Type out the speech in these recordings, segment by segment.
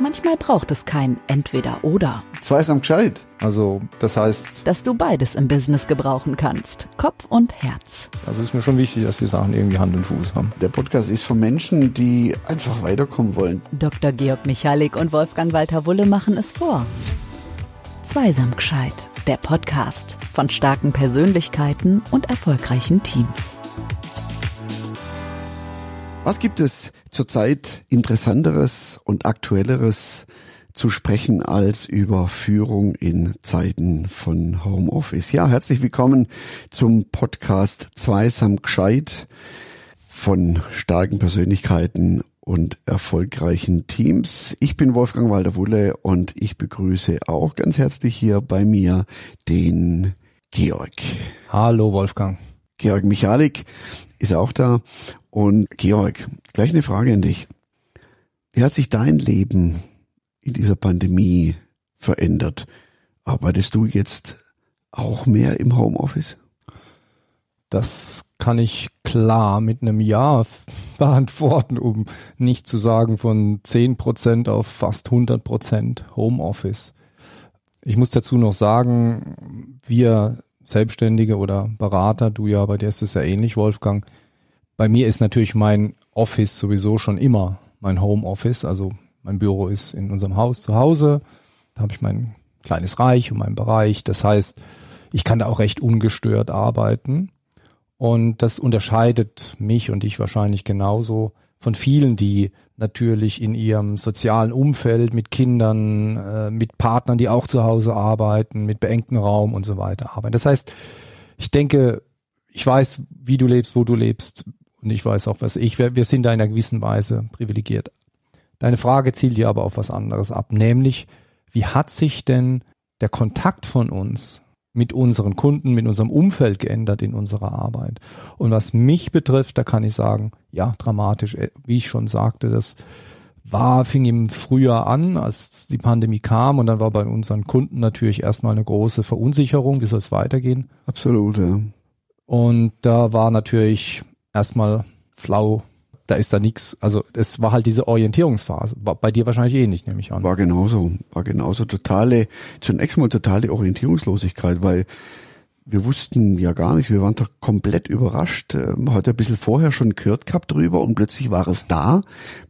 Manchmal braucht es kein Entweder-Oder. Zweisam gescheit. Also, das heißt, Dass du beides im Business gebrauchen kannst. Kopf und Herz. also ist mir schon wichtig, dass die Sachen irgendwie Hand und Fuß haben. Der Podcast ist für Menschen, die einfach weiterkommen wollen. Dr. Georg Michalik und Wolfgang Walter Wulle machen es vor. Zweisam gescheit. Der Podcast von starken Persönlichkeiten und erfolgreichen Teams. Was gibt es zurzeit Interessanteres und Aktuelleres zu sprechen als über Führung in Zeiten von Homeoffice? Ja, herzlich willkommen zum Podcast Zweisam gescheit von starken Persönlichkeiten und erfolgreichen Teams. Ich bin Wolfgang Walter-Wulle und ich begrüße auch ganz herzlich hier bei mir den Georg. Hallo Wolfgang. Georg Michalik ist auch da. Und Georg, gleich eine Frage an dich. Wie hat sich dein Leben in dieser Pandemie verändert? Arbeitest du jetzt auch mehr im Homeoffice? Das kann ich klar mit einem Ja beantworten, um nicht zu sagen von 10% auf fast 100% Homeoffice. Ich muss dazu noch sagen, wir Selbstständige oder Berater, du ja, bei dir ist es ja ähnlich, Wolfgang. Bei mir ist natürlich mein Office sowieso schon immer mein Homeoffice. Also mein Büro ist in unserem Haus zu Hause. Da habe ich mein kleines Reich und meinen Bereich. Das heißt, ich kann da auch recht ungestört arbeiten. Und das unterscheidet mich und dich wahrscheinlich genauso von vielen, die natürlich in ihrem sozialen Umfeld mit Kindern, äh, mit Partnern, die auch zu Hause arbeiten, mit beengtem Raum und so weiter arbeiten. Das heißt, ich denke, ich weiß, wie du lebst, wo du lebst und ich weiß auch, was ich, wir, wir sind da in einer gewissen Weise privilegiert. Deine Frage zielt ja aber auf was anderes ab, nämlich, wie hat sich denn der Kontakt von uns mit unseren Kunden, mit unserem Umfeld geändert in unserer Arbeit. Und was mich betrifft, da kann ich sagen, ja, dramatisch, äh, wie ich schon sagte, das war, fing im Frühjahr an, als die Pandemie kam und dann war bei unseren Kunden natürlich erstmal eine große Verunsicherung, wie soll es weitergehen? Absolut, ja. Und da war natürlich erstmal flau, da ist da nichts, also es war halt diese Orientierungsphase, war bei dir wahrscheinlich ähnlich, nehme ich an. War genauso, war genauso totale, zunächst mal totale Orientierungslosigkeit, weil wir wussten ja gar nicht, wir waren doch komplett überrascht. Man hat ja ein bisschen vorher schon gehört gehabt drüber und plötzlich war es da,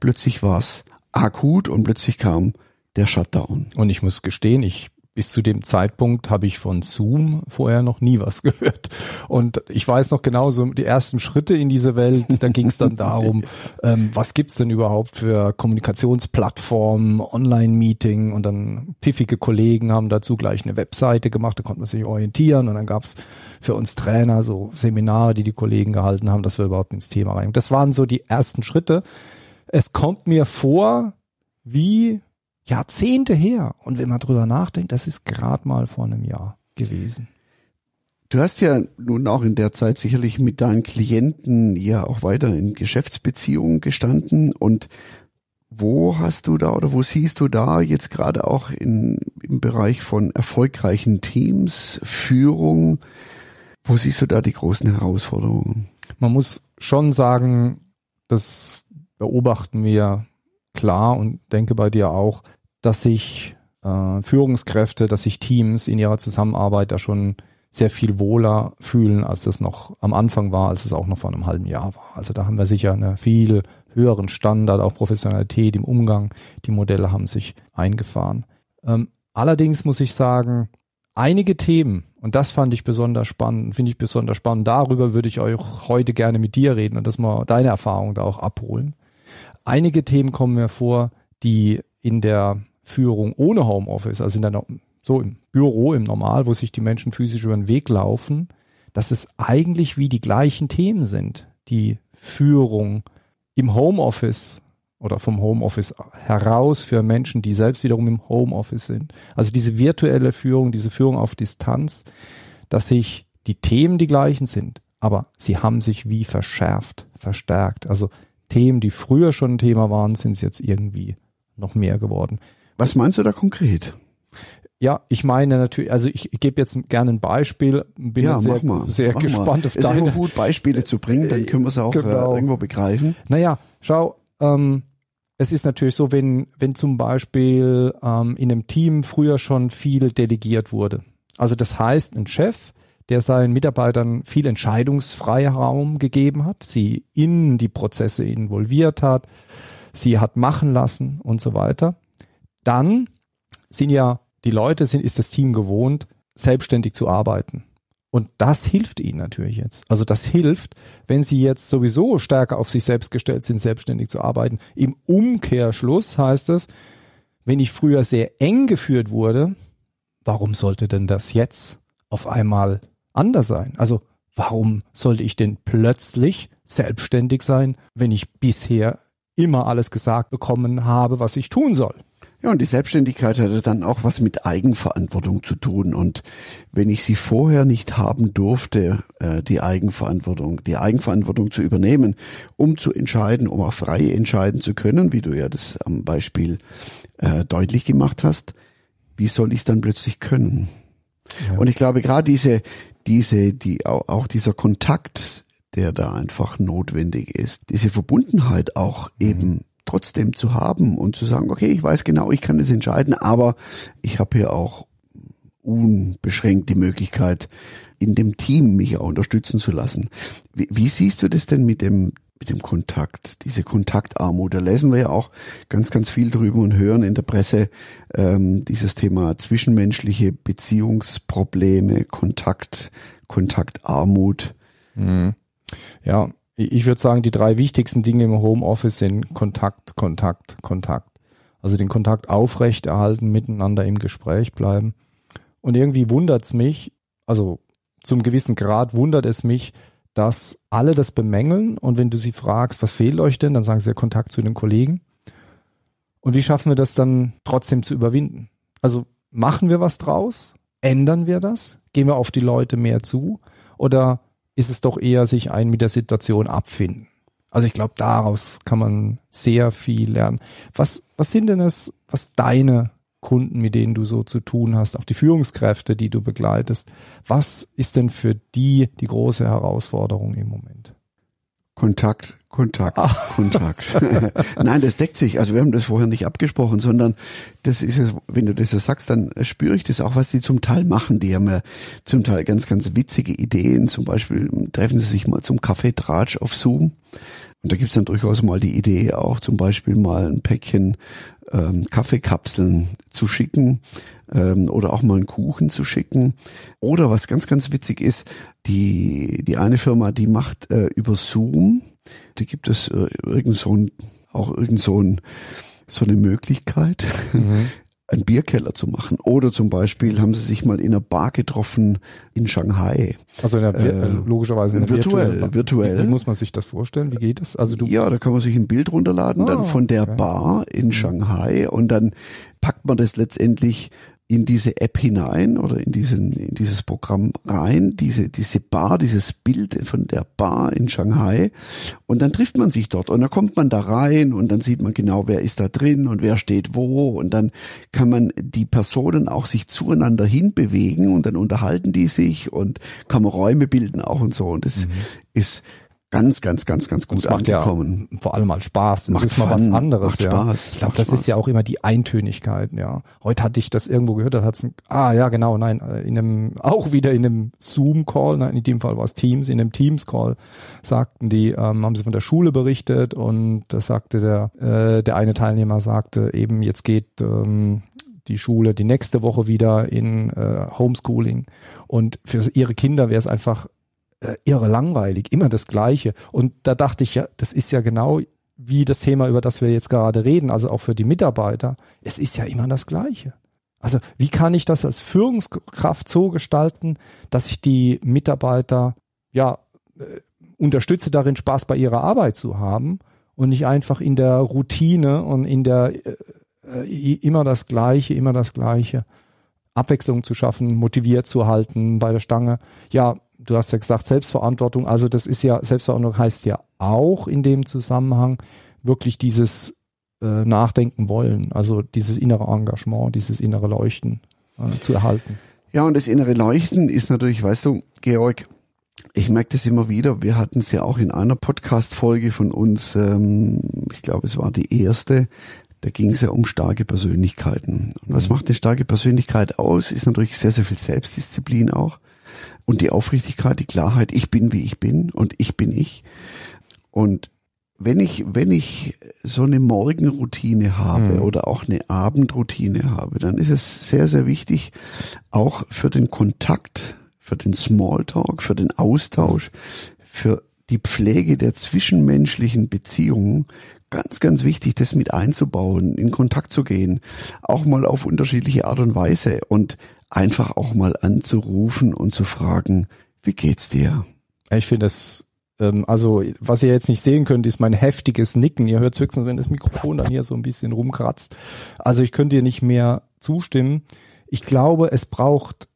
plötzlich war es akut und plötzlich kam der Shutdown. Und ich muss gestehen, ich bis zu dem Zeitpunkt habe ich von Zoom vorher noch nie was gehört. Und ich weiß noch genauso die ersten Schritte in diese Welt. Da ging es dann darum, ähm, was gibt's denn überhaupt für Kommunikationsplattformen, Online-Meeting und dann pfiffige Kollegen haben dazu gleich eine Webseite gemacht, da konnte man sich orientieren und dann gab's für uns Trainer so Seminare, die die Kollegen gehalten haben, dass wir überhaupt ins Thema rein. Das waren so die ersten Schritte. Es kommt mir vor, wie Jahrzehnte her. Und wenn man drüber nachdenkt, das ist gerade mal vor einem Jahr gewesen. Du hast ja nun auch in der Zeit sicherlich mit deinen Klienten ja auch weiter in Geschäftsbeziehungen gestanden und wo hast du da oder wo siehst du da jetzt gerade auch in, im Bereich von erfolgreichen Teams, Führung, wo siehst du da die großen Herausforderungen? Man muss schon sagen, das beobachten wir klar und denke bei dir auch, dass sich äh, Führungskräfte, dass sich Teams in ihrer Zusammenarbeit da schon sehr viel wohler fühlen, als es noch am Anfang war, als es auch noch vor einem halben Jahr war. Also da haben wir sicher einen viel höheren Standard, auch Professionalität im Umgang. Die Modelle haben sich eingefahren. Ähm, allerdings muss ich sagen, einige Themen, und das fand ich besonders spannend, finde ich besonders spannend, darüber würde ich auch heute gerne mit dir reden und dass wir deine Erfahrung da auch abholen. Einige Themen kommen mir vor, die in der Führung ohne Homeoffice, also in der, so im Büro, im Normal, wo sich die Menschen physisch über den Weg laufen, dass es eigentlich wie die gleichen Themen sind. Die Führung im Homeoffice oder vom Homeoffice heraus für Menschen, die selbst wiederum im Homeoffice sind. Also diese virtuelle Führung, diese Führung auf Distanz, dass sich die Themen die gleichen sind, aber sie haben sich wie verschärft, verstärkt. Also Themen, die früher schon ein Thema waren, sind es jetzt irgendwie noch mehr geworden. Was meinst du da konkret? Ja, ich meine natürlich, also ich, gebe jetzt gerne ein Beispiel, bin ja, sehr, mal, sehr mach gespannt mal. auf ist deine. immer gut, Beispiele zu bringen, dann können wir es auch Genau. äh, irgendwo begreifen. Naja, schau, ähm, es ist natürlich so, wenn, wenn zum Beispiel ähm, in einem Team früher schon viel delegiert wurde. Also das heißt, ein Chef, der seinen Mitarbeitern viel Entscheidungsfreiraum gegeben hat, sie in die Prozesse involviert hat, sie hat machen lassen und so weiter. Dann sind ja die Leute, sind, ist das Team gewohnt, selbstständig zu arbeiten. Und das hilft ihnen natürlich jetzt. Also das hilft, wenn sie jetzt sowieso stärker auf sich selbst gestellt sind, selbstständig zu arbeiten. Im Umkehrschluss heißt es, wenn ich früher sehr eng geführt wurde, warum sollte denn das jetzt auf einmal anders sein? Also warum sollte ich denn plötzlich selbstständig sein, wenn ich bisher immer alles gesagt bekommen habe, was ich tun soll? Ja, und die Selbstständigkeit hatte dann auch was mit Eigenverantwortung zu tun. Und wenn ich sie vorher nicht haben durfte, äh, die Eigenverantwortung, die Eigenverantwortung zu übernehmen, um zu entscheiden, um auch frei entscheiden zu können, wie du ja das am Beispiel äh, deutlich gemacht hast, wie soll ich es dann plötzlich können? Ja. Und ich glaube, gerade diese, diese, die, auch, dieser Kontakt, der da einfach notwendig ist, diese Verbundenheit auch mhm. eben trotzdem zu haben und zu sagen, okay, ich weiß genau, ich kann das entscheiden, aber ich habe hier auch unbeschränkt die Möglichkeit, in dem Team mich auch unterstützen zu lassen. Wie, wie siehst du das denn mit dem mit dem Kontakt, diese Kontaktarmut. Da lesen wir ja auch ganz, ganz viel drüber und hören in der Presse ähm, dieses Thema zwischenmenschliche Beziehungsprobleme, Kontakt, Kontaktarmut. Mhm. Ja, ich würde sagen, die drei wichtigsten Dinge im Homeoffice sind Kontakt, Kontakt, Kontakt. Also den Kontakt aufrechterhalten, miteinander im Gespräch bleiben. Und irgendwie wundert's mich, also zum gewissen Grad wundert es mich, dass alle das bemängeln und wenn du sie fragst, was fehlt euch denn, dann sagen sie ja Kontakt zu den Kollegen. Und wie schaffen wir das dann trotzdem zu überwinden? Also machen wir was draus? Ändern wir das? Gehen wir auf die Leute mehr zu? Oder ist es doch eher sich ein mit der Situation abfinden. Also ich glaube, daraus kann man sehr viel lernen. Was, was sind denn es, was deine Kunden, mit denen du so zu tun hast, auch die Führungskräfte, die du begleitest, was ist denn für die die große Herausforderung im Moment? Kontakt, Kontakt, Ach. Kontakt. Nein, das deckt sich. Also wir haben das vorher nicht abgesprochen, sondern das ist, wenn du das so sagst, dann spüre ich das auch, was die zum Teil machen. Die haben ja zum Teil ganz, ganz witzige Ideen. Zum Beispiel treffen sie sich mal zum Kaffeetratsch auf Zoom. Und da gibt's dann durchaus mal die Idee, auch zum Beispiel mal ein Päckchen ähm, Kaffeekapseln zu schicken ähm, oder auch mal einen Kuchen zu schicken. Oder was ganz, ganz witzig ist, die, die eine Firma, die macht äh, über Zoom da gibt es äh, irgend so ein, auch irgend so, ein, so eine Möglichkeit, mhm. einen Bierkeller zu machen. Oder zum Beispiel haben sie sich mal in einer Bar getroffen in Shanghai. Also in der, äh, logischerweise in der virtuell. virtuell. Wie, muss man sich das vorstellen? Wie geht das? Also du ja, da kann man sich ein Bild runterladen, oh, dann von der okay. Bar in mhm. Shanghai und dann packt man das letztendlich in diese App hinein oder in diesen in dieses Programm rein, diese diese Bar, dieses Bild von der Bar in Shanghai. Und dann trifft man sich dort und dann kommt man da rein und dann sieht man genau, wer ist da drin und wer steht wo. Und dann kann man die Personen auch sich zueinander hinbewegen und dann unterhalten die sich und kann man Räume bilden auch und so. Und das mhm. ist ganz, ganz, ganz, ganz gut macht angekommen. Ja vor allem mal Spaß. Das macht ist mal was anderes. Macht ja. Spaß. Ich glaube, das Spaß. ist ja auch immer die Eintönigkeit. Ja. Heute hatte ich das irgendwo gehört. Da hat's ein, ah ja genau, nein, äh, in einem auch wieder in einem Zoom Call. Nein, in dem Fall war es Teams. In einem Teams Call sagten die, ähm, haben sie von der Schule berichtet und das sagte der äh, der eine Teilnehmer sagte eben jetzt geht ähm, die Schule die nächste Woche wieder in äh, Homeschooling und für ihre Kinder wäre es einfach äh, irre langweilig, immer das Gleiche. Und da dachte ich ja, das ist ja genau wie das Thema, über das wir jetzt gerade reden, also auch für die Mitarbeiter. Es ist ja immer das Gleiche. Also wie kann ich das als Führungskraft so gestalten, dass ich die Mitarbeiter ja äh, unterstütze darin, Spaß bei ihrer Arbeit zu haben und nicht einfach in der Routine und in der äh, äh immer das Gleiche, immer das Gleiche. Abwechslung zu schaffen, motiviert zu halten bei der Stange. Ja, du hast ja gesagt, Selbstverantwortung, also das ist ja, Selbstverantwortung heißt ja auch in dem Zusammenhang wirklich dieses äh, Nachdenken wollen, also dieses innere Engagement, dieses innere Leuchten äh, zu erhalten. Ja, und das innere Leuchten ist natürlich, weißt du, Georg, ich merke das immer wieder. Wir hatten es ja auch in einer Podcast-Folge von uns, ähm, ich glaube, es war die erste, da ging es ja um starke Persönlichkeiten. Und was mhm. macht eine starke Persönlichkeit aus? Ist natürlich sehr, sehr viel Selbstdisziplin auch. Und die Aufrichtigkeit, die Klarheit, ich bin wie ich bin und ich bin ich. Und wenn ich, wenn ich so eine Morgenroutine habe mhm. oder auch eine Abendroutine habe, dann ist es sehr, sehr wichtig, auch für den Kontakt, für den Smalltalk, für den Austausch, für die Pflege der zwischenmenschlichen Beziehungen ganz, ganz wichtig, das mit einzubauen, in Kontakt zu gehen, auch mal auf unterschiedliche Art und Weise und einfach auch mal anzurufen und zu fragen, wie geht's dir? Ich finde das, ähm, also was ihr jetzt nicht sehen könnt, ist mein heftiges Nicken. Ihr hört höchstens, wenn das Mikrofon dann hier so ein bisschen rumkratzt. Also ich könnte dir nicht mehr zustimmen. Ich glaube, es braucht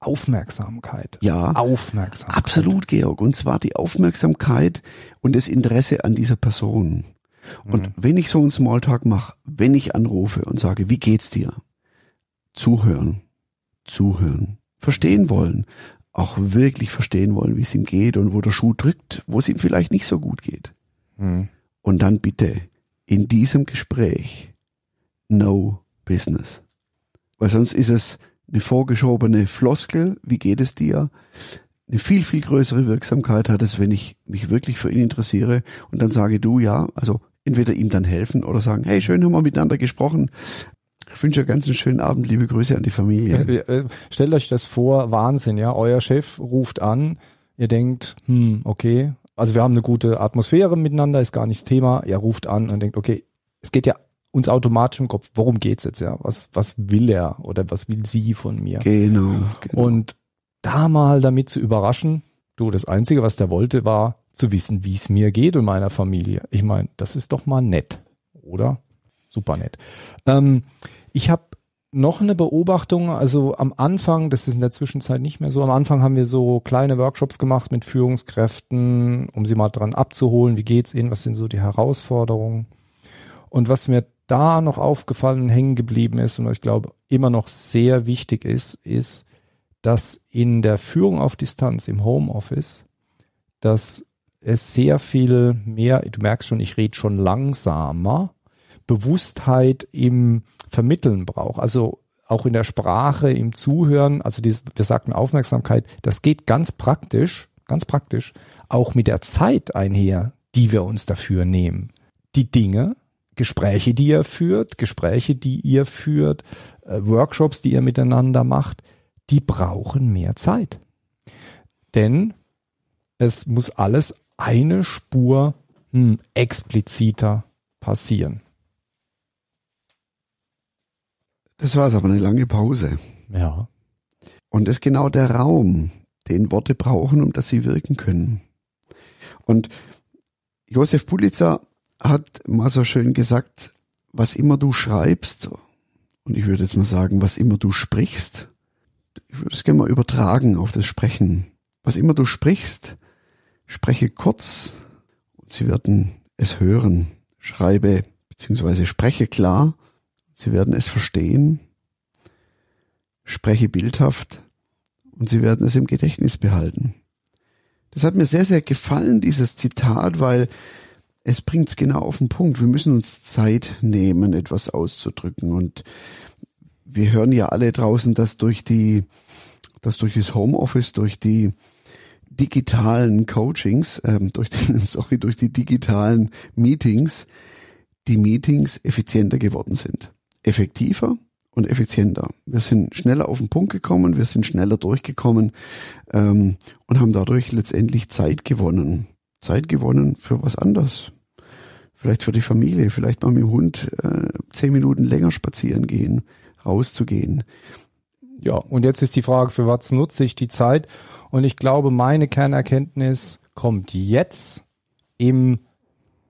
Aufmerksamkeit. Ja. Aufmerksamkeit. Absolut, Georg. Und zwar die Aufmerksamkeit und das Interesse an dieser Person. Und mhm. wenn ich so einen Smalltalk mache, wenn ich anrufe und sage, wie geht's dir? Zuhören, zuhören, verstehen wollen, auch wirklich verstehen wollen, wie es ihm geht und wo der Schuh drückt, wo es ihm vielleicht nicht so gut geht. Mhm. Und dann bitte in diesem Gespräch no business. Weil sonst ist es eine vorgeschobene Floskel, wie geht es dir? Eine viel, viel größere Wirksamkeit hat es, wenn ich mich wirklich für ihn interessiere und dann sage du, ja, also entweder ihm dann helfen oder sagen, hey, schön haben wir miteinander gesprochen. Ich wünsche einen ganz schönen Abend, liebe Grüße an die Familie. Äh, stellt euch das vor, Wahnsinn, ja. Euer Chef ruft an, ihr denkt, hm, okay, also wir haben eine gute Atmosphäre miteinander, ist gar nicht das Thema. Er ruft an und denkt, okay, es geht ja uns automatisch im Kopf, worum geht's jetzt, ja? Was, was will er oder was will sie von mir? Genau, genau. Und da mal damit zu überraschen, du, das Einzige, was der wollte, war, zu wissen, wie es mir geht und meiner Familie. Ich meine, das ist doch mal nett, oder? Super nett. Ähm, ich habe noch eine Beobachtung, also am Anfang, das ist in der Zwischenzeit nicht mehr so, am Anfang haben wir so kleine Workshops gemacht mit Führungskräften, um sie mal dran abzuholen, wie geht's ihnen, was sind so die Herausforderungen. Und was mir da noch aufgefallen, hängen geblieben ist und was ich glaube immer noch sehr wichtig ist, ist, dass in der Führung auf Distanz im Homeoffice, dass es sehr viel mehr, du merkst schon, ich rede schon langsamer, Bewusstheit im Vermitteln braucht. Also auch in der Sprache, im Zuhören, also die, wir sagten Aufmerksamkeit, das geht ganz praktisch, ganz praktisch, auch mit der Zeit einher, die wir uns dafür nehmen. Die Dinge, Gespräche, die ihr führt, Gespräche, die ihr führt, äh, Workshops, die ihr miteinander macht, die brauchen mehr Zeit. Denn es muss alles eine Spur hm, expliziter passieren. Das war aber eine lange Pause. Ja. Und das ist genau der Raum, den Worte brauchen, um dass sie wirken können. Und Josef Pulitzer hat mal so schön gesagt, was immer du schreibst, und ich würde jetzt mal sagen, was immer du sprichst, ich würde es gerne mal übertragen auf das Sprechen. Was immer du sprichst, Spreche kurz und Sie werden es hören. Schreibe bzw. spreche klar. Sie werden es verstehen. Spreche bildhaft und Sie werden es im Gedächtnis behalten. Das hat mir sehr, sehr gefallen, dieses Zitat, weil es bringt es genau auf den Punkt. Wir müssen uns Zeit nehmen, etwas auszudrücken. Und wir hören ja alle draußen, dass durch die, dass durch das Homeoffice, durch die digitalen Coachings, ähm, durch die, sorry, durch die digitalen Meetings, die Meetings effizienter geworden sind. Effektiver und effizienter. Wir sind schneller auf den Punkt gekommen, wir sind schneller durchgekommen ähm, und haben dadurch letztendlich Zeit gewonnen. Zeit gewonnen für was anderes. Vielleicht für die Familie, vielleicht mal mit dem Hund äh, zehn Minuten länger spazieren gehen, rauszugehen. Ja, und jetzt ist die Frage, für was nutze ich die Zeit? Und ich glaube, meine Kernerkenntnis kommt jetzt im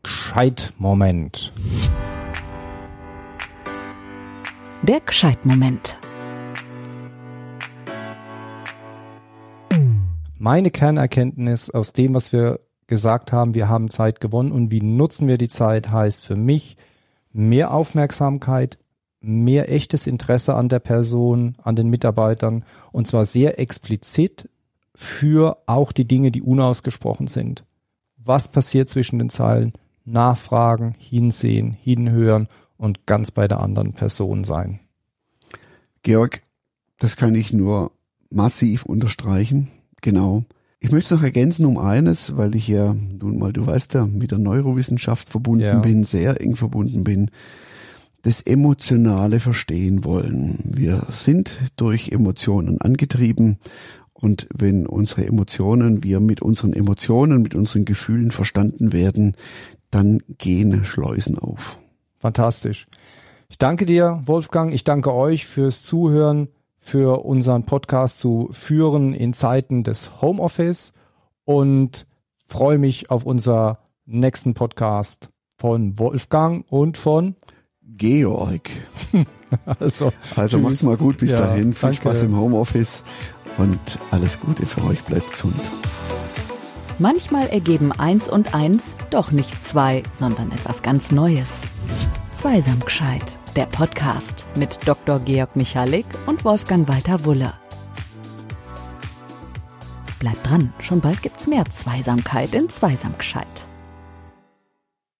Gescheitmoment. Der Gescheitmoment. Meine Kernerkenntnis aus dem, was wir gesagt haben, wir haben Zeit gewonnen und wie nutzen wir die Zeit, heißt für mich mehr Aufmerksamkeit, mehr echtes Interesse an der Person, an den Mitarbeitern und zwar sehr explizit für auch die Dinge, die unausgesprochen sind. Was passiert zwischen den Zeilen? Nachfragen, hinsehen, hinhören und ganz bei der anderen Person sein. Georg, das kann ich nur massiv unterstreichen. Genau. Ich möchte noch ergänzen um eines, weil ich ja nun mal, du weißt ja, mit der Neurowissenschaft verbunden ja. bin, sehr eng verbunden bin, das emotionale Verstehen wollen. Wir sind durch Emotionen angetrieben und wenn unsere Emotionen, wir mit unseren Emotionen, mit unseren Gefühlen verstanden werden, dann gehen Schleusen auf. Fantastisch. Ich danke dir, Wolfgang. Ich danke euch fürs Zuhören, für unseren Podcast zu führen in Zeiten des Homeoffice und freue mich auf unser nächsten Podcast von Wolfgang und von Georg. also, also macht's mal gut bis ja, dahin. Viel danke. Spaß im Homeoffice und alles Gute für euch. Bleibt gesund. Manchmal ergeben eins und eins doch nicht zwei, sondern etwas ganz Neues. Zweisam gescheit, der Podcast mit Dr. Georg Michalik und Wolfgang Walter Wulle. Bleibt dran, schon bald gibt's mehr Zweisamkeit in Zweisam gescheit.